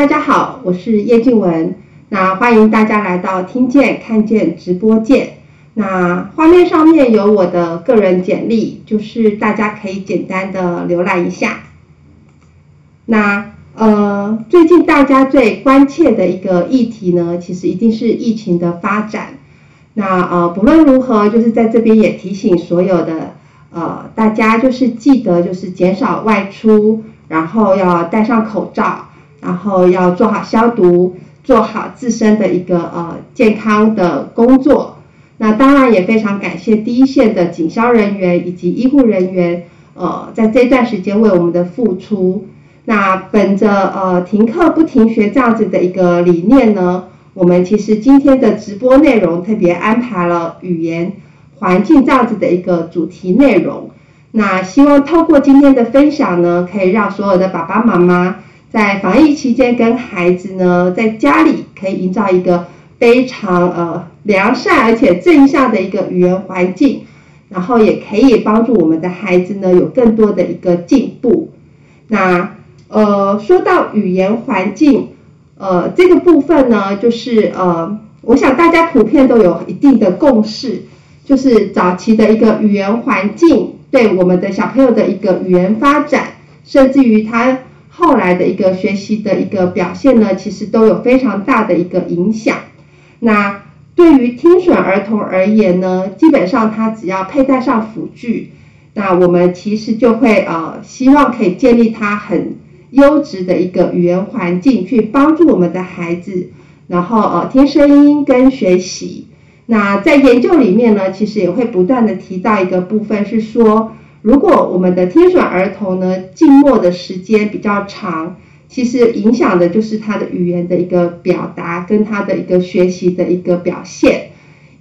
大家好，我是叶静文。那欢迎大家来到听见看见直播间。那画面上面有我的个人简历，就是大家可以简单的浏览一下。那呃，最近大家最关切的一个议题呢，其实一定是疫情的发展。那呃，不论如何，就是在这边也提醒所有的呃大家，就是记得就是减少外出，然后要戴上口罩，然后要做好消毒，做好自身的一个呃健康的工作。那当然也非常感谢第一线的警消人员以及医护人员，呃，在这段时间为我们的付出。那本着呃停课不停学这样子的一个理念呢，我们其实今天的直播内容特别安排了语言环境这样子的一个主题内容。那希望透过今天的分享呢，可以让所有的爸爸妈妈在防疫期间跟孩子呢，在家里可以营造一个非常呃。良善而且正向的一个语言环境，然后也可以帮助我们的孩子呢有更多的一个进步。那呃说到语言环境，呃这个部分呢，就是呃我想大家普遍都有一定的共识，就是早期的一个语言环境对我们的小朋友的一个语言发展，甚至于他后来的一个学习的一个表现呢，其实都有非常大的一个影响。那对于听损儿童而言呢，基本上他只要佩戴上辅具，那我们其实就会呃希望可以建立他很优质的一个语言环境，去帮助我们的孩子，然后呃听声音跟学习。那在研究里面呢，其实也会不断的提到一个部分是说，如果我们的听损儿童呢静默的时间比较长。其实影响的就是他的语言的一个表达跟他的一个学习的一个表现。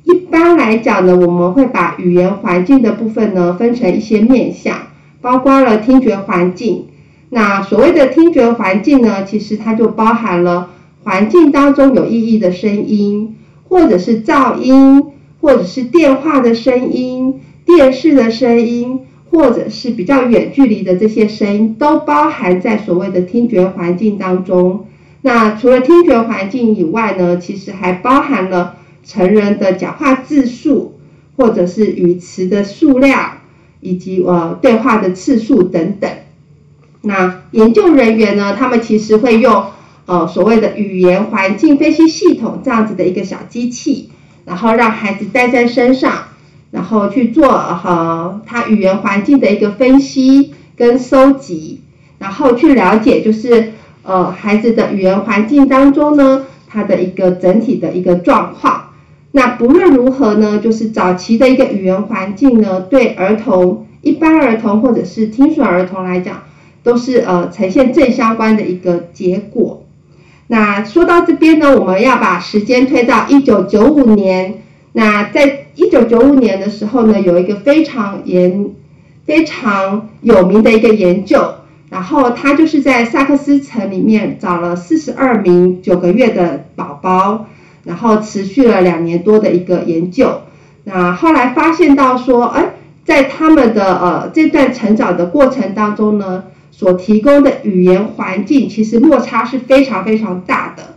一般来讲呢，我们会把语言环境的部分呢分成一些面向，包括了听觉环境。那所谓的听觉环境呢，其实它就包含了环境当中有意义的声音，或者是噪音，或者是电话的声音、电视的声音。或者是比较远距离的这些声音，都包含在所谓的听觉环境当中。那除了听觉环境以外呢，其实还包含了成人的讲话字数，或者是语词的数量，以及呃对话的次数等等。那研究人员呢，他们其实会用呃所谓的语言环境分析系统这样子的一个小机器，然后让孩子带在身上。然后去做和他语言环境的一个分析跟收集，然后去了解就是呃孩子的语言环境当中呢，他的一个整体的一个状况。那不论如何呢，就是早期的一个语言环境呢，对儿童一般儿童或者是听损儿童来讲，都是呃呈现正相关的一个结果。那说到这边呢，我们要把时间推到一九九五年。那在一九九五年的时候呢，有一个非常严、非常有名的一个研究，然后他就是在萨克斯城里面找了四十二名九个月的宝宝，然后持续了两年多的一个研究。那后来发现到说，哎，在他们的呃这段成长的过程当中呢，所提供的语言环境其实落差是非常非常大的。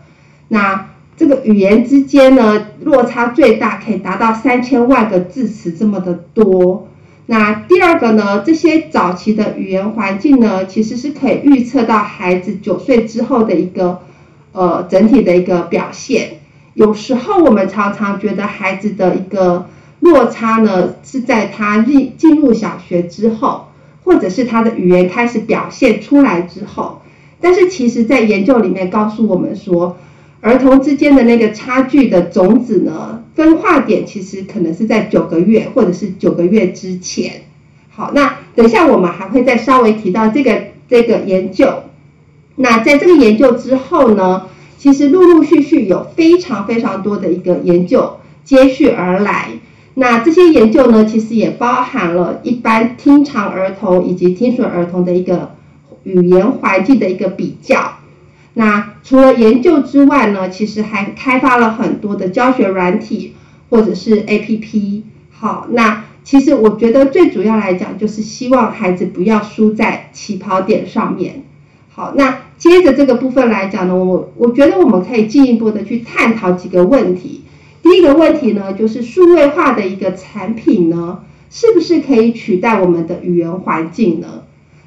那这个语言之间呢，落差最大可以达到三千万个字词这么的多。那第二个呢，这些早期的语言环境呢，其实是可以预测到孩子九岁之后的一个呃整体的一个表现。有时候我们常常觉得孩子的一个落差呢，是在他进进入小学之后，或者是他的语言开始表现出来之后。但是其实，在研究里面告诉我们说。儿童之间的那个差距的种子呢，分化点其实可能是在九个月或者是九个月之前。好，那等一下我们还会再稍微提到这个这个研究。那在这个研究之后呢，其实陆陆续续有非常非常多的一个研究接续而来。那这些研究呢，其实也包含了一般听长儿童以及听损儿童的一个语言环境的一个比较。那除了研究之外呢，其实还开发了很多的教学软体或者是 APP。好，那其实我觉得最主要来讲就是希望孩子不要输在起跑点上面。好，那接着这个部分来讲呢，我我觉得我们可以进一步的去探讨几个问题。第一个问题呢，就是数位化的一个产品呢，是不是可以取代我们的语言环境呢？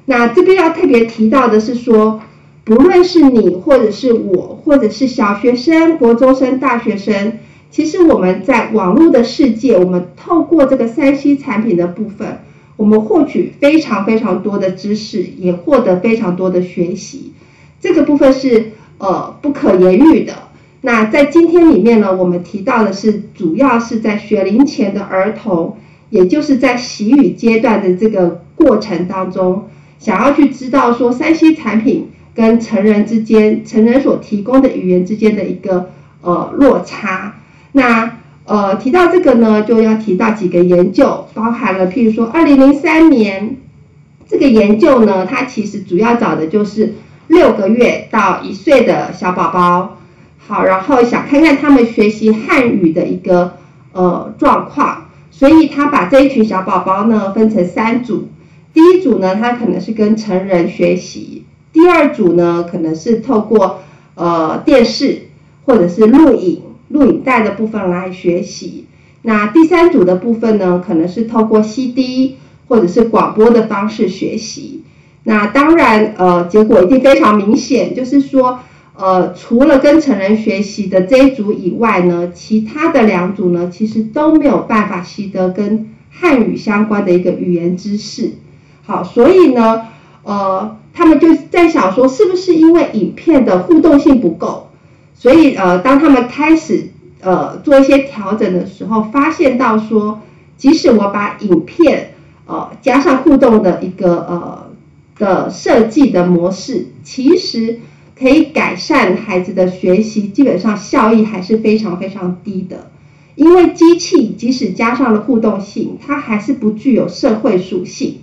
那这边要特别提到的是说，不论是你或者是我，或者是小学生、国中生、大学生，其实我们在网络的世界，我们透过这个三 C 产品的部分，我们获取非常非常多的知识，也获得非常多的学习，这个部分是呃不可言喻的。那在今天里面呢，我们提到的是主要是在学龄前的儿童，也就是在习语阶段的这个过程当中，想要去知道说三 C 产品跟成人之间，成人所提供的语言之间的一个呃落差。那呃提到这个呢，就要提到几个研究，包含了譬如说二零零三年这个研究呢，它其实主要找的就是六个月到一岁的小宝宝。好，然后想看看他们学习汉语的一个呃状况，所以他把这一群小宝宝呢分成三组，第一组呢他可能是跟成人学习，第二组呢可能是透过呃电视或者是录影录影带的部分来学习，那第三组的部分呢可能是透过 CD 或者是广播的方式学习，那当然呃结果一定非常明显，就是说。呃，除了跟成人学习的这一组以外呢，其他的两组呢，其实都没有办法习得跟汉语相关的一个语言知识。好，所以呢，呃，他们就在想说，是不是因为影片的互动性不够？所以呃，当他们开始呃做一些调整的时候，发现到说，即使我把影片呃加上互动的一个呃的设计的模式，其实。可以改善孩子的学习，基本上效益还是非常非常低的。因为机器即使加上了互动性，它还是不具有社会属性，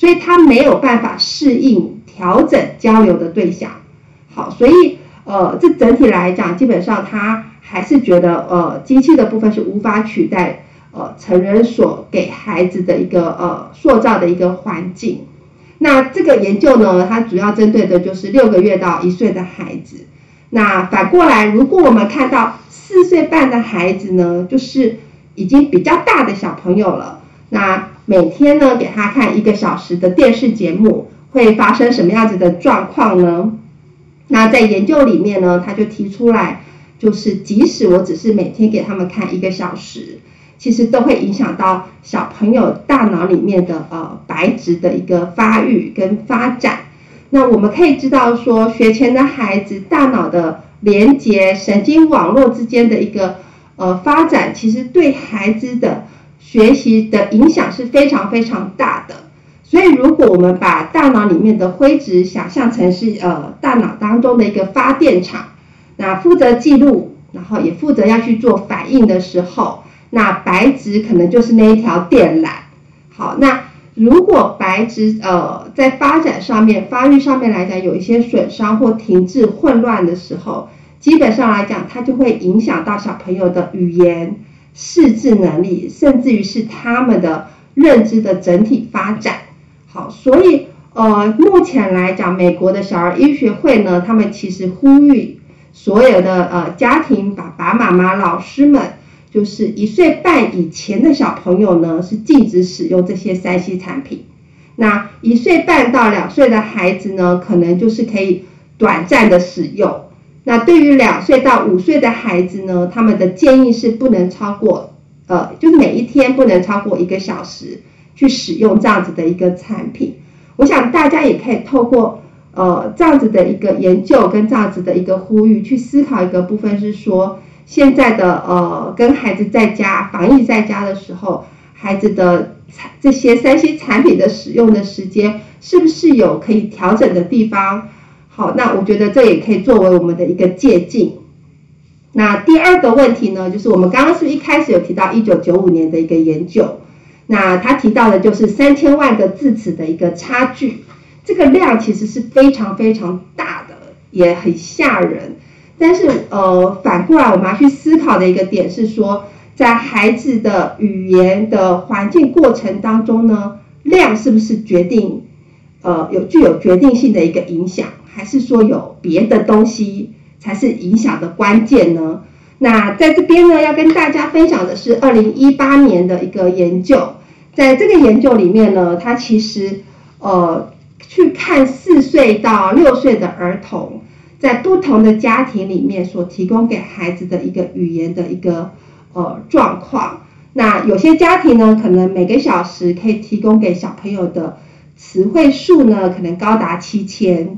所以他没有办法适应调整交流的对象。好，所以呃，这整体来讲，基本上他还是觉得呃，机器的部分是无法取代呃成人所给孩子的一个呃塑造的一个环境。那这个研究呢，它主要针对的就是六个月到一岁的孩子。那反过来，如果我们看到四岁半的孩子呢，就是已经比较大的小朋友了，那每天呢给他看一个小时的电视节目，会发生什么样子的状况呢？那在研究里面呢，他就提出来，就是即使我只是每天给他们看一个小时。其实都会影响到小朋友大脑里面的呃白质的一个发育跟发展。那我们可以知道说，学前的孩子大脑的连接神经网络之间的一个呃发展，其实对孩子的学习的影响是非常非常大的。所以，如果我们把大脑里面的灰质想象成是呃大脑当中的一个发电厂，那负责记录，然后也负责要去做反应的时候。那白质可能就是那一条电缆。好，那如果白质呃在发展上面、发育上面来讲有一些损伤或停滞、混乱的时候，基本上来讲，它就会影响到小朋友的语言、识字能力，甚至于是他们的认知的整体发展。好，所以呃目前来讲，美国的小儿医学会呢，他们其实呼吁所有的呃家庭爸爸妈妈、老师们。就是一岁半以前的小朋友呢，是禁止使用这些三 C 产品。那一岁半到两岁的孩子呢，可能就是可以短暂的使用。那对于两岁到五岁的孩子呢，他们的建议是不能超过，呃，就是每一天不能超过一个小时去使用这样子的一个产品。我想大家也可以透过呃这样子的一个研究跟这样子的一个呼吁，去思考一个部分是说。现在的呃，跟孩子在家防疫在家的时候，孩子的这些三 C 产品的使用的时间，是不是有可以调整的地方？好，那我觉得这也可以作为我们的一个借鉴。那第二个问题呢，就是我们刚刚是不是一开始有提到一九九五年的一个研究？那他提到的就是三千万个字词的一个差距，这个量其实是非常非常大的，也很吓人。但是，呃，反过来我们要去思考的一个点是说，在孩子的语言的环境过程当中呢，量是不是决定，呃，有具有决定性的一个影响？还是说有别的东西才是影响的关键呢？那在这边呢，要跟大家分享的是二零一八年的一个研究，在这个研究里面呢，它其实呃去看四岁到六岁的儿童，在不同的家庭里面所提供给孩子的一个语言的一个呃状况。那有些家庭呢，可能每个小时可以提供给小朋友的词汇数呢，可能高达七千。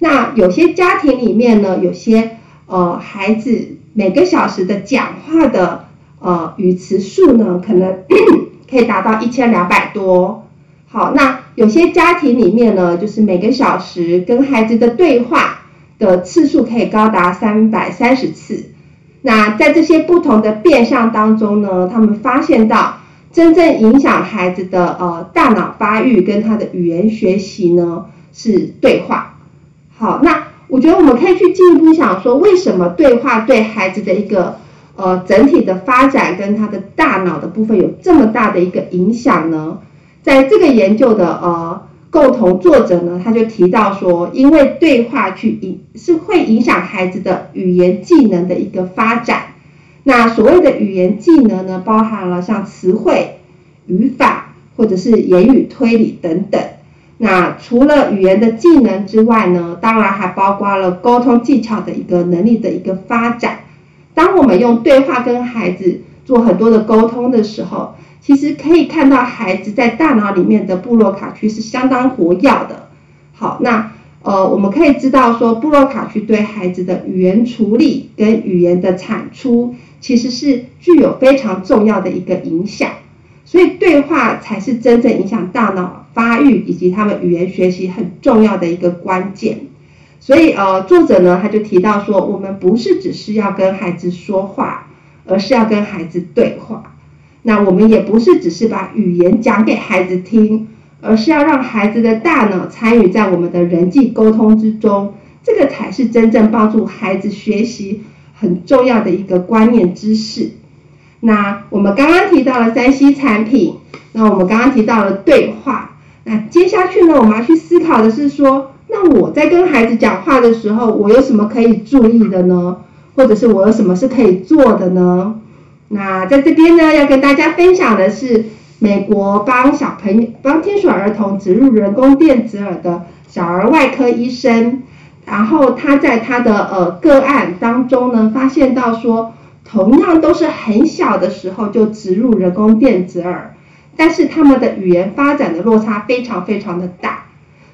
那有些家庭里面呢，有些呃孩子每个小时的讲话的呃语词数呢，可能 可以达到一千两百多。好，那有些家庭里面呢，就是每个小时跟孩子的对话的次数可以高达三百三十次。那在这些不同的变相当中呢，他们发现到真正影响孩子的呃大脑发育跟他的语言学习呢是对话。好，那我觉得我们可以去进一步想说，为什么对话对孩子的一个呃整体的发展跟他的大脑的部分有这么大的一个影响呢？在这个研究的呃共同作者呢，他就提到说，因为对话去影是会影响孩子的语言技能的一个发展。那所谓的语言技能呢，包含了像词汇、语法或者是言语推理等等。那除了语言的技能之外呢，当然还包括了沟通技巧的一个能力的一个发展。当我们用对话跟孩子做很多的沟通的时候，其实可以看到孩子在大脑里面的布洛卡区是相当活跃的。好，那呃我们可以知道说，布洛卡区对孩子的语言处理跟语言的产出，其实是具有非常重要的一个影响。所以对话才是真正影响大脑发育以及他们语言学习很重要的一个关键。所以呃，作者呢他就提到说，我们不是只是要跟孩子说话，而是要跟孩子对话。那我们也不是只是把语言讲给孩子听，而是要让孩子的大脑参与在我们的人际沟通之中，这个才是真正帮助孩子学习很重要的一个观念知识。那我们刚刚提到了三 C 产品，那我们刚刚提到了对话，那接下去呢，我们要去思考的是说，那我在跟孩子讲话的时候，我有什么可以注意的呢？或者是我有什么是可以做的呢？那在这边呢，要跟大家分享的是，美国帮小朋友帮听损儿童植入人工电子耳的小儿外科医生，然后他在他的呃个案当中呢，发现到说。同样都是很小的时候就植入人工电子耳，但是他们的语言发展的落差非常非常的大，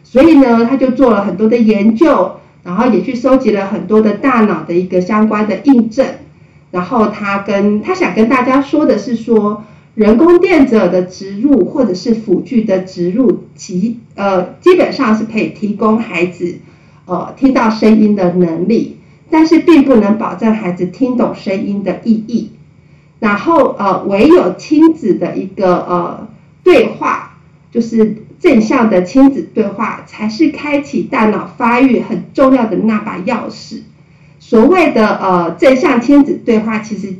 所以呢，他就做了很多的研究，然后也去收集了很多的大脑的一个相关的印证，然后他跟他想跟大家说的是说，人工电子耳的植入或者是辅具的植入，其呃基本上是可以提供孩子呃听到声音的能力。但是并不能保证孩子听懂声音的意义，然后呃，唯有亲子的一个呃对话，就是正向的亲子对话，才是开启大脑发育很重要的那把钥匙。所谓的呃正向亲子对话，其实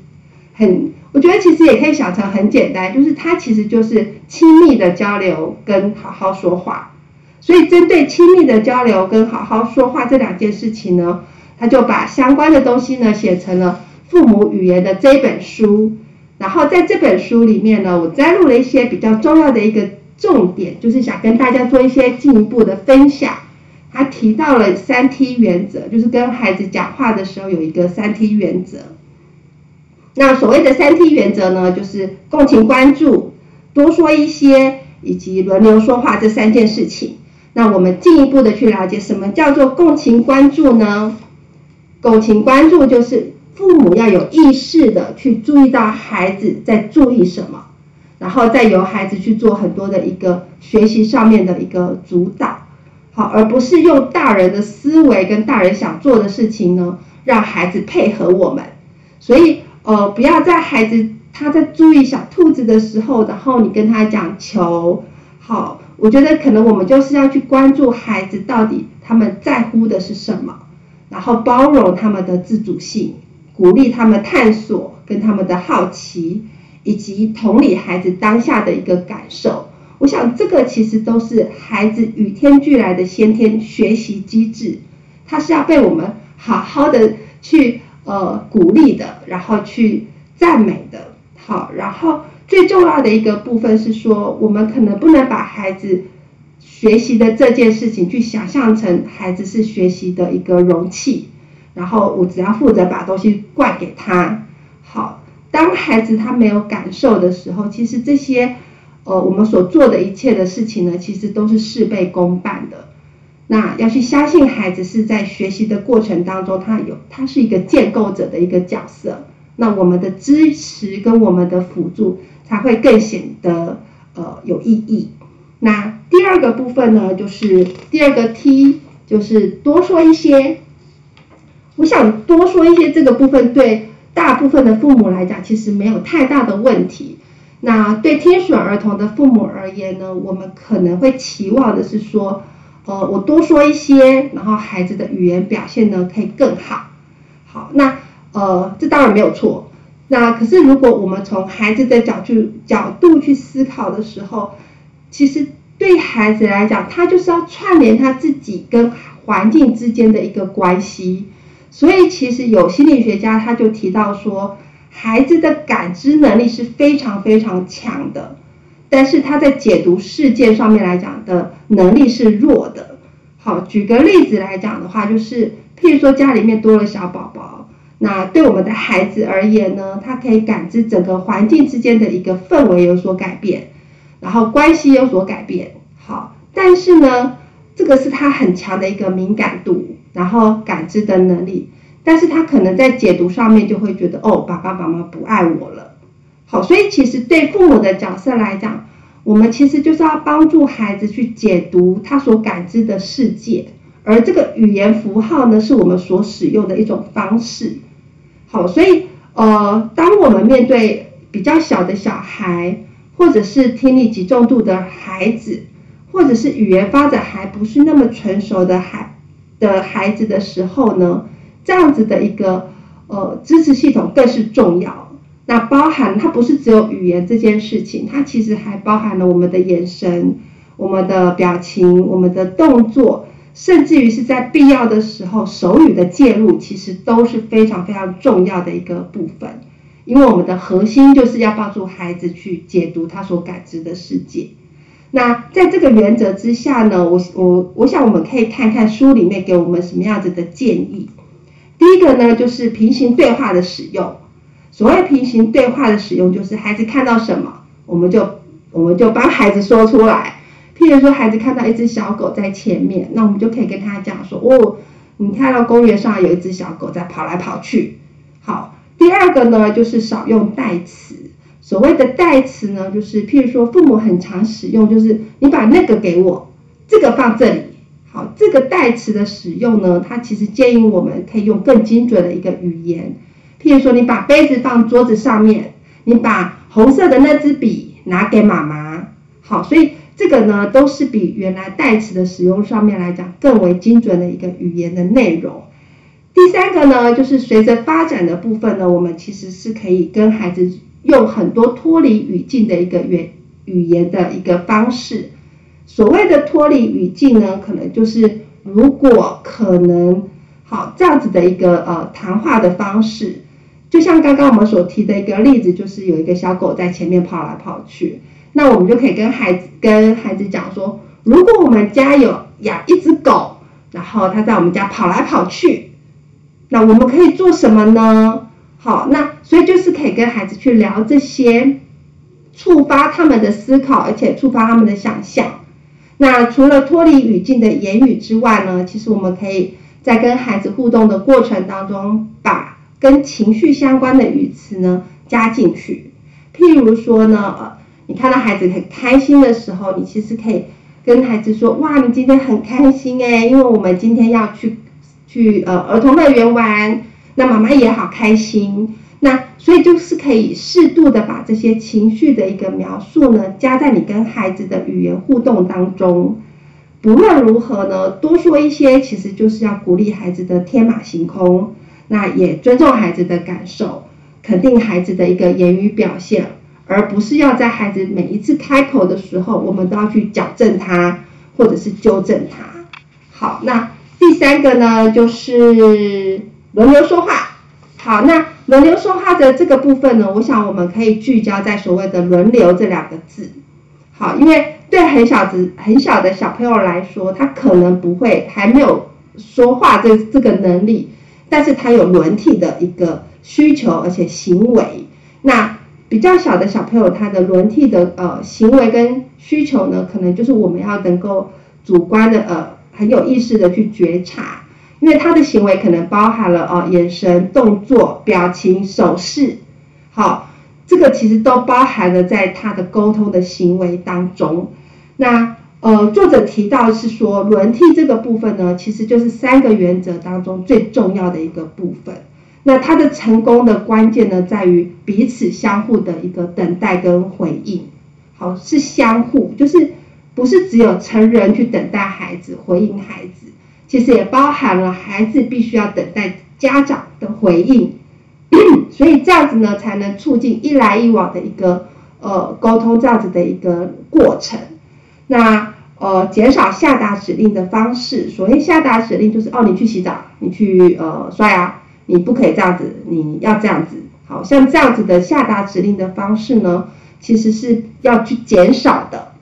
很，我觉得其实也可以想成很简单，就是它其实就是亲密的交流跟好好说话。所以针对亲密的交流跟好好说话这两件事情呢。他就把相关的东西呢写成了父母语言的这本书，然后在这本书里面呢，我摘录了一些比较重要的一个重点，就是想跟大家做一些进一步的分享。他提到了三 T 原则，就是跟孩子讲话的时候有一个三 T 原则。那所谓的三 T 原则呢，就是共情、关注、多说一些，以及轮流说话这三件事情。那我们进一步的去了解什么叫做共情关注呢？共情关注就是父母要有意识的去注意到孩子在注意什么，然后再由孩子去做很多的一个学习上面的一个主导，好，而不是用大人的思维跟大人想做的事情呢，让孩子配合我们。所以呃，不要在孩子他在注意小兔子的时候，然后你跟他讲求好，我觉得可能我们就是要去关注孩子到底他们在乎的是什么。然后包容他们的自主性，鼓励他们探索跟他们的好奇，以及同理孩子当下的一个感受。我想这个其实都是孩子与天俱来的先天学习机制，他是要被我们好好的去呃鼓励的，然后去赞美的。好，然后最重要的一个部分是说，我们可能不能把孩子学习的这件事情去想象成孩子是学习的一个容器，然后我只要负责把东西灌给他。好，当孩子他没有感受的时候，其实这些呃我们所做的一切的事情呢，其实都是事倍功半的。那要去相信孩子是在学习的过程当中，他有他是一个建构者的一个角色。那我们的支持跟我们的辅助才会更显得呃有意义。那第二个部分呢，就是第二个 T，就是多说一些。我想多说一些这个部分，对大部分的父母来讲，其实没有太大的问题。那对听损儿童的父母而言呢，我们可能会期望的是说，呃，我多说一些，然后孩子的语言表现呢可以更好。好，那。呃，这当然没有错。那可是，如果我们从孩子的角度角度去思考的时候，其实对孩子来讲，他就是要串联他自己跟环境之间的一个关系。所以，其实有心理学家他就提到说，孩子的感知能力是非常非常强的，但是他在解读事件上面来讲的能力是弱的。好，举个例子来讲的话，就是譬如说家里面多了小宝宝。那对我们的孩子而言呢，他可以感知整个环境之间的一个氛围有所改变，然后关系有所改变。好，但是呢，这个是他很强的一个敏感度，然后感知的能力。但是他可能在解读上面就会觉得，哦，爸爸妈妈不爱我了。好，所以其实对父母的角色来讲，我们其实就是要帮助孩子去解读他所感知的世界。而这个语言符号呢，是我们所使用的一种方式。好，所以呃，当我们面对比较小的小孩，或者是听力极重度的孩子，或者是语言发展还不是那么成熟的孩的孩子的时候呢，这样子的一个呃支持系统更是重要。那包含它不是只有语言这件事情，它其实还包含了我们的眼神、我们的表情、我们的动作。甚至于是在必要的时候，手语的介入其实都是非常非常重要的一个部分，因为我们的核心就是要帮助孩子去解读他所感知的世界。那在这个原则之下呢，我我我想我们可以看看书里面给我们什么样子的建议。第一个呢，就是平行对话的使用。所谓平行对话的使用，就是孩子看到什么，我们就我们就帮孩子说出来。譬如说，孩子看到一只小狗在前面，那我们就可以跟他讲说：“哦，你看到公园上有一只小狗在跑来跑去。”好，第二个呢，就是少用代词。所谓的代词呢，就是譬如说，父母很常使用，就是你把那个给我，这个放这里。好，这个代词的使用呢，它其实建议我们可以用更精准的一个语言。譬如说，你把杯子放桌子上面，你把红色的那支笔拿给妈妈。好，所以。这个呢，都是比原来代词的使用上面来讲更为精准的一个语言的内容。第三个呢，就是随着发展的部分呢，我们其实是可以跟孩子用很多脱离语境的一个语语言的一个方式。所谓的脱离语境呢，可能就是如果可能好这样子的一个呃谈话的方式，就像刚刚我们所提的一个例子，就是有一个小狗在前面跑来跑去。那我们就可以跟孩子跟孩子讲说，如果我们家有养一只狗，然后它在我们家跑来跑去，那我们可以做什么呢？好，那所以就是可以跟孩子去聊这些，触发他们的思考，而且触发他们的想象。那除了脱离语境的言语之外呢，其实我们可以在跟孩子互动的过程当中，把跟情绪相关的语词呢加进去。譬如说呢，呃。你看到孩子很开心的时候，你其实可以跟孩子说：“哇，你今天很开心哎，因为我们今天要去去呃儿童乐园玩，那妈妈也好开心。”那所以就是可以适度的把这些情绪的一个描述呢，加在你跟孩子的语言互动当中。不论如何呢，多说一些，其实就是要鼓励孩子的天马行空，那也尊重孩子的感受，肯定孩子的一个言语表现。而不是要在孩子每一次开口的时候，我们都要去矫正他，或者是纠正他。好，那第三个呢就是轮流说话。好，那轮流说话的这个部分呢，我想我们可以聚焦在所谓的轮流这两个字。好，因为对很小子很小的小朋友来说，他可能不会还没有说话这这个能力，但是他有轮替的一个需求，而且行为。那比较小的小朋友，他的轮替的呃行为跟需求呢，可能就是我们要能够主观的呃很有意识的去觉察，因为他的行为可能包含了哦眼神、动作、表情、手势，好。这个其实都包含了在他的沟通的行为当中。那呃，作者提到是说轮替这个部分呢，其实就是三个原则当中最重要的一个部分。那他的成功的关键呢，在于彼此相互的一个等待跟回应。好，是相互，就是不是只有成人去等待孩子回应孩子，其实也包含了孩子必须要等待家长的回应。所以这样子呢，才能促进一来一往的一个呃沟通，这样子的一个过程。那呃减少下达指令的方式，所谓下达指令就是哦，你去洗澡，你去呃刷牙，你不可以这样子，你要这样子。好像这样子的下达指令的方式呢，其实是要去减少的。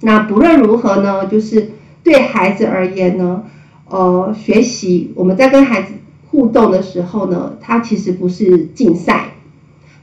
那不论如何呢，就是对孩子而言呢，呃，学习我们在跟孩子。互动的时候呢，他其实不是竞赛，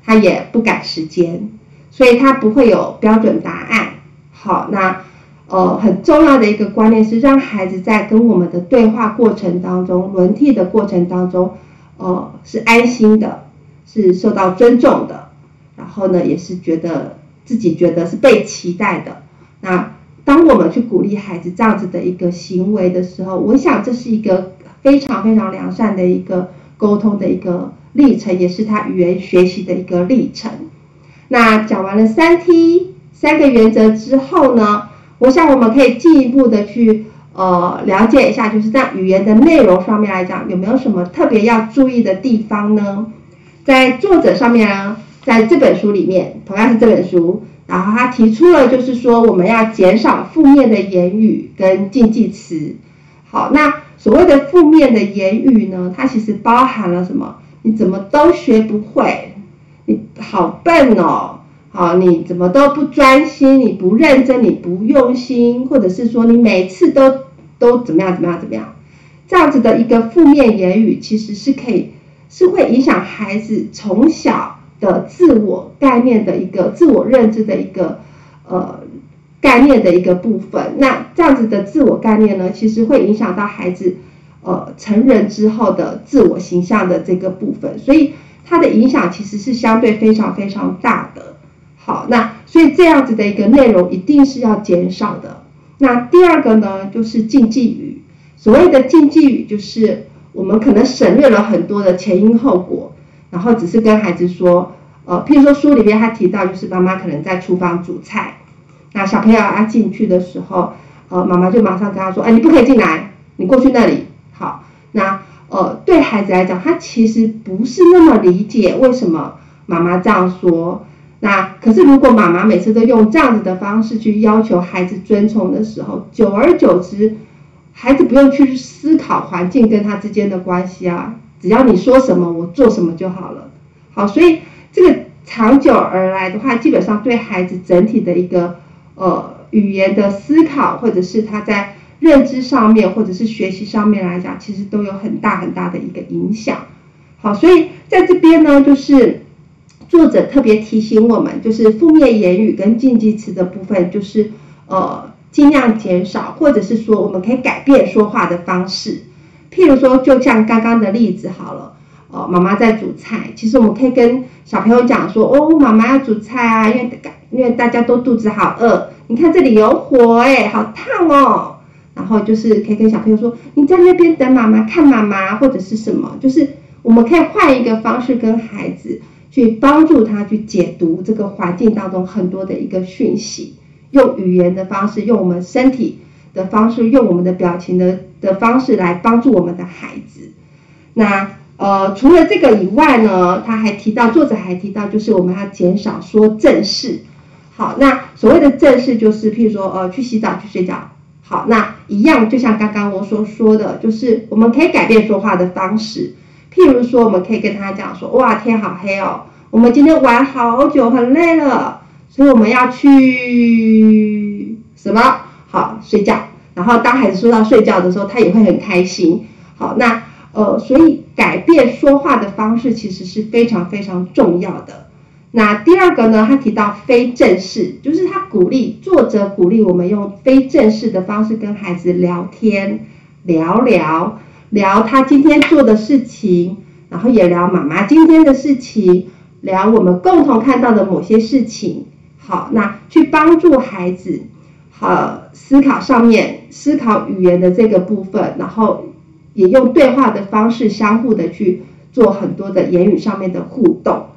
他也不赶时间，所以他不会有标准答案。好，那呃很重要的一个观念是，让孩子在跟我们的对话过程当中，轮替的过程当中，呃是安心的，是受到尊重的，然后呢也是觉得自己觉得是被期待的。那当我们去鼓励孩子这样子的一个行为的时候，我想这是一个。非常非常良善的一个沟通的一个历程，也是他语言学习的一个历程。那讲完了三 T 三个原则之后呢，我想我们可以进一步的去呃了解一下，就是在语言的内容上面来讲，有没有什么特别要注意的地方呢？在作者上面啊，在这本书里面，同样是这本书，然后他提出了就是说，我们要减少负面的言语跟禁忌词。好，那。所谓的负面的言语呢，它其实包含了什么？你怎么都学不会，你好笨哦，好，你怎么都不专心，你不认真，你不用心，或者是说你每次都都怎么样怎么样怎么样，这样子的一个负面言语，其实是可以是会影响孩子从小的自我概念的一个自我认知的一个呃。概念的一个部分，那这样子的自我概念呢，其实会影响到孩子，呃，成人之后的自我形象的这个部分，所以它的影响其实是相对非常非常大的。好，那所以这样子的一个内容一定是要减少的。那第二个呢，就是禁忌语。所谓的禁忌语，就是我们可能省略了很多的前因后果，然后只是跟孩子说，呃，譬如说书里面他提到，就是妈妈可能在厨房煮菜。那小朋友要进去的时候，呃，妈妈就马上跟他说：“哎，你不可以进来，你过去那里。”好，那呃，对孩子来讲，他其实不是那么理解为什么妈妈这样说。那可是如果妈妈每次都用这样子的方式去要求孩子遵从的时候，久而久之，孩子不用去思考环境跟他之间的关系啊，只要你说什么，我做什么就好了。好，所以这个长久而来的话，基本上对孩子整体的一个。呃，语言的思考，或者是他在认知上面，或者是学习上面来讲，其实都有很大很大的一个影响。好，所以在这边呢，就是作者特别提醒我们，就是负面言语跟禁忌词的部分，就是呃尽量减少，或者是说我们可以改变说话的方式。譬如说，就像刚刚的例子好了。哦，妈妈在煮菜，其实我们可以跟小朋友讲说，哦，妈妈要煮菜啊，因为因为大家都肚子好饿，你看这里有火哎，好烫哦。然后就是可以跟小朋友说，你在那边等妈妈，看妈妈或者是什么，就是我们可以换一个方式跟孩子去帮助他去解读这个环境当中很多的一个讯息，用语言的方式，用我们身体的方式，用我们的表情的的方式来帮助我们的孩子。那。呃，除了这个以外呢，他还提到，作者还提到，就是我们要减少说正事。好，那所谓的正事就是，譬如说，呃，去洗澡、去睡觉。好，那一样，就像刚刚我所说的，就是我们可以改变说话的方式。譬如说，我们可以跟他讲说：“哇，天好黑哦，我们今天玩好久，很累了，所以我们要去什么？好，睡觉。”然后当孩子说到睡觉的时候，他也会很开心。好，那呃，所以改变说话的方式其实是非常非常重要的。那第二个呢，他提到非正式，就是他鼓励作者鼓励我们用非正式的方式跟孩子聊天，聊聊。聊他今天做的事情，然后也聊妈妈今天的事情，聊我们共同看到的某些事情。好，那去帮助孩子，呃思考上面思考语言的这个部分，然后也用对话的方式相互的去做很多的言语上面的互动。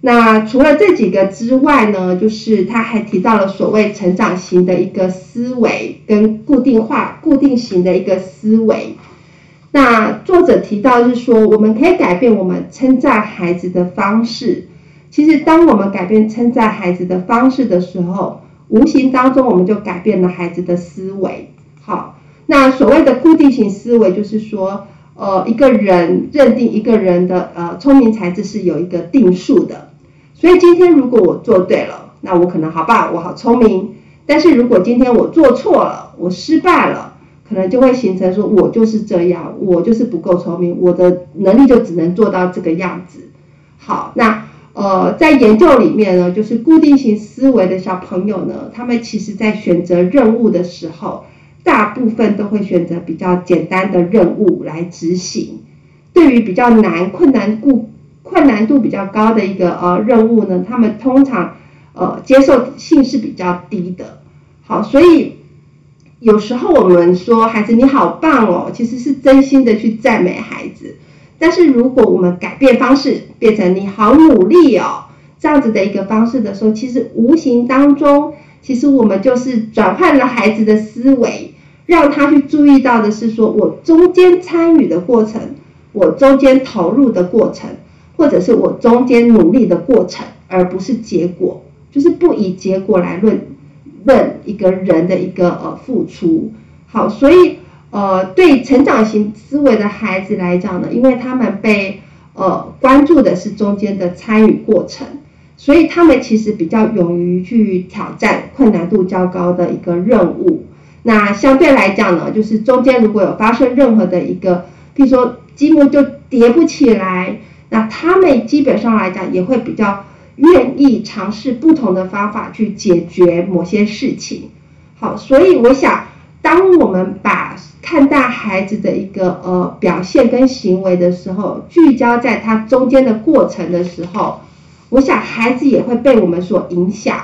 那除了这几个之外呢，就是他还提到了所谓成长型的一个思维跟固定化、固定型的一个思维。那作者提到是说，我们可以改变我们称赞孩子的方式。其实，当我们改变称赞孩子的方式的时候，无形当中我们就改变了孩子的思维。好，那所谓的固定型思维，就是说，呃，一个人认定一个人的呃聪明才智是有一个定数的。所以今天如果我做对了，那我可能好棒，我好聪明。但是如果今天我做错了，我失败了。可能就会形成说，我就是这样，我就是不够聪明，我的能力就只能做到这个样子。好，那呃，在研究里面呢，就是固定型思维的小朋友呢，他们其实在选择任务的时候，大部分都会选择比较简单的任务来执行。对于比较难、困难度困难度比较高的一个呃任务呢，他们通常呃接受性是比较低的。好，所以。有时候我们说孩子你好棒哦，其实是真心的去赞美孩子。但是如果我们改变方式，变成你好努力哦这样子的一个方式的时候，其实无形当中，其实我们就是转换了孩子的思维，让他去注意到的是说我中间参与的过程，我中间投入的过程，或者是我中间努力的过程，而不是结果，就是不以结果来论。论一个人的一个呃付出，好，所以呃对成长型思维的孩子来讲呢，因为他们被呃关注的是中间的参与过程，所以他们其实比较勇于去挑战困难度较高的一个任务。那相对来讲呢，就是中间如果有发生任何的一个，譬如说积木就叠不起来，那他们基本上来讲也会比较。愿意尝试不同的方法去解决某些事情，好，所以我想，当我们把看待孩子的一个呃表现跟行为的时候，聚焦在他中间的过程的时候，我想孩子也会被我们所影响，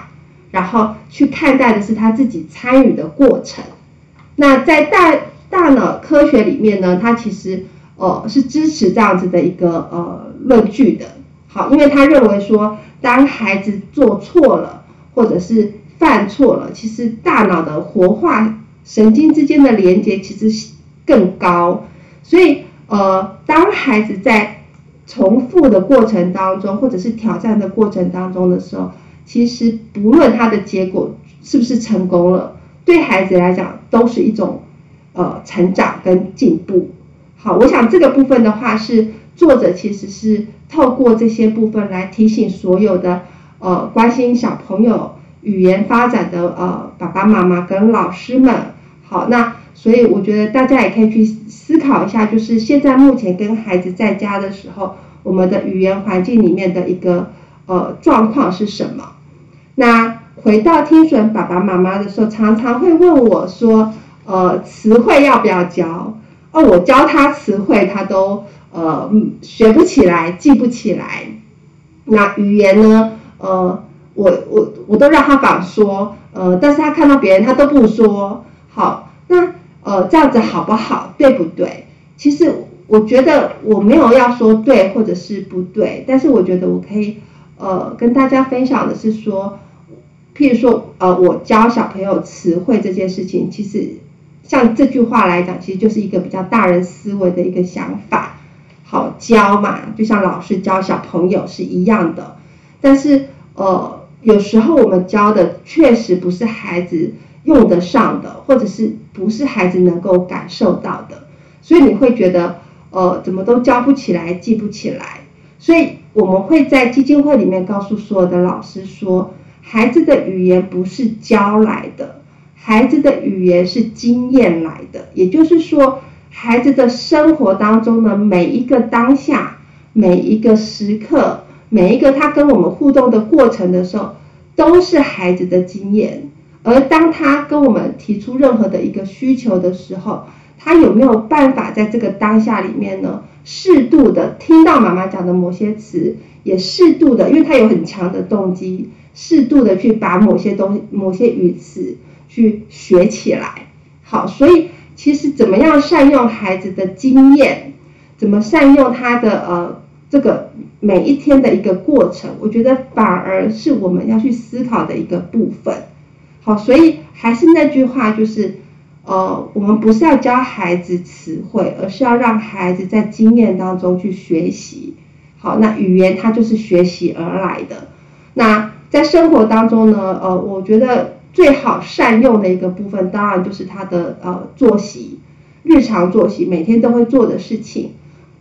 然后去看待的是他自己参与的过程。那在大大脑科学里面呢，它其实呃是支持这样子的一个呃论据的，好，因为他认为说。当孩子做错了，或者是犯错了，其实大脑的活化神经之间的连接其实更高，所以呃，当孩子在重复的过程当中，或者是挑战的过程当中的时候，其实不论他的结果是不是成功了，对孩子来讲都是一种呃成长跟进步。好，我想这个部分的话是。作者其实是透过这些部分来提醒所有的呃关心小朋友语言发展的呃爸爸妈妈跟老师们。好，那所以我觉得大家也可以去思考一下，就是现在目前跟孩子在家的时候，我们的语言环境里面的一个呃状况是什么？那回到听损爸爸妈妈的时候，常常会问我说，呃，词汇要不要教？哦，我教他词汇，他都。呃，学不起来，记不起来。那语言呢？呃，我我我都让他敢说，呃，但是他看到别人他都不说。好，那呃这样子好不好？对不对？其实我觉得我没有要说对或者是不对，但是我觉得我可以呃跟大家分享的是说，譬如说呃我教小朋友词汇这件事情，其实像这句话来讲，其实就是一个比较大人思维的一个想法。好教嘛，就像老师教小朋友是一样的，但是呃，有时候我们教的确实不是孩子用得上的，或者是不是孩子能够感受到的，所以你会觉得，呃，怎么都教不起来，记不起来。所以我们会在基金会里面告诉所有的老师说，孩子的语言不是教来的，孩子的语言是经验来的。也就是说，孩子的生活当中的每一个当下，每一个时刻，每一个他跟我们互动的过程的时候，都是孩子的经验。而当他跟我们提出任何的一个需求的时候，他有没有办法在这个当下里面呢？适度的听到妈妈讲的某些词，也适度的，因为他有很强的动机，适度的去把某些东西、某些语词去学起来。好，所以其实怎么样善用孩子的经验，怎么善用他的呃这个每一天的一个过程，我觉得反而是我们要去思考的一个部分。好，所以还是那句话，就是，呃，我们不是要教孩子词汇，而是要让孩子在经验当中去学习。好，那语言它就是学习而来的。那在生活当中呢，呃，我觉得最好善用的一个部分，当然就是他的呃作息，日常作息，每天都会做的事情。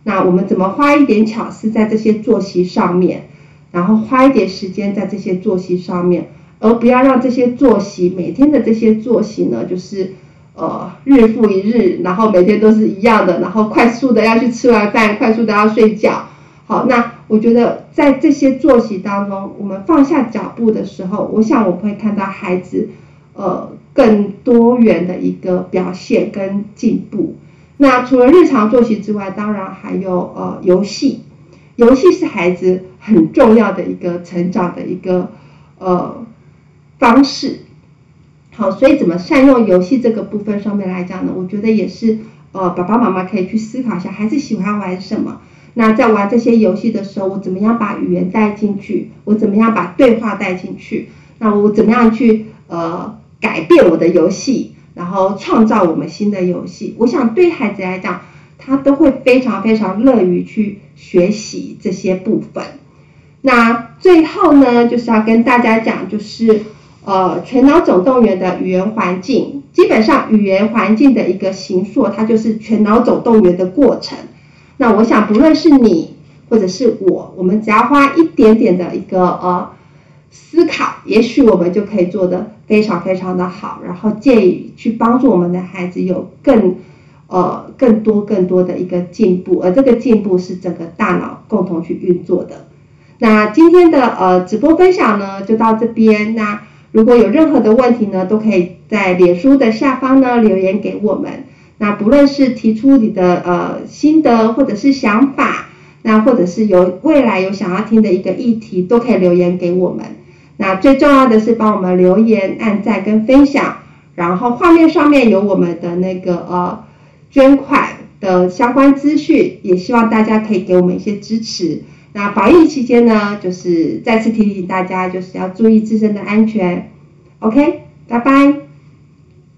那我们怎么花一点巧思在这些作息上面，然后花一点时间在这些作息上面。而不要让这些作息，每天的这些作息呢，就是呃日复一日，然后每天都是一样的，然后快速的要去吃完饭，快速的要睡觉。好，那我觉得在这些作息当中，我们放下脚步的时候，我想我们会看到孩子呃更多元的一个表现跟进步。那除了日常作息之外，当然还有呃游戏，游戏是孩子很重要的一个成长的一个呃。方式，好，所以怎么善用游戏这个部分上面来讲呢？我觉得也是，呃，爸爸妈妈可以去思考一下，孩子喜欢玩什么？那在玩这些游戏的时候，我怎么样把语言带进去？我怎么样把对话带进去？那我怎么样去呃改变我的游戏，然后创造我们新的游戏？我想对孩子来讲，他都会非常非常乐于去学习这些部分。那最后呢，就是要跟大家讲，就是。呃，全脑总动员的语言环境，基本上语言环境的一个形塑，它就是全脑总动员的过程。那我想，不论是你或者是我，我们只要花一点点的一个呃思考，也许我们就可以做的非常非常的好，然后建议去帮助我们的孩子有更呃更多更多的一个进步，而这个进步是整个大脑共同去运作的。那今天的呃直播分享呢，就到这边。那如果有任何的问题呢，都可以在脸书的下方呢留言给我们。那不论是提出你的呃心得或者是想法，那或者是有未来有想要听的一个议题，都可以留言给我们。那最重要的是帮我们留言、按赞跟分享，然后画面上面有我们的那个呃捐款的相关资讯，也希望大家可以给我们一些支持。那防疫期间呢，就是再次提醒大家，就是要注意自身的安全。OK，拜拜。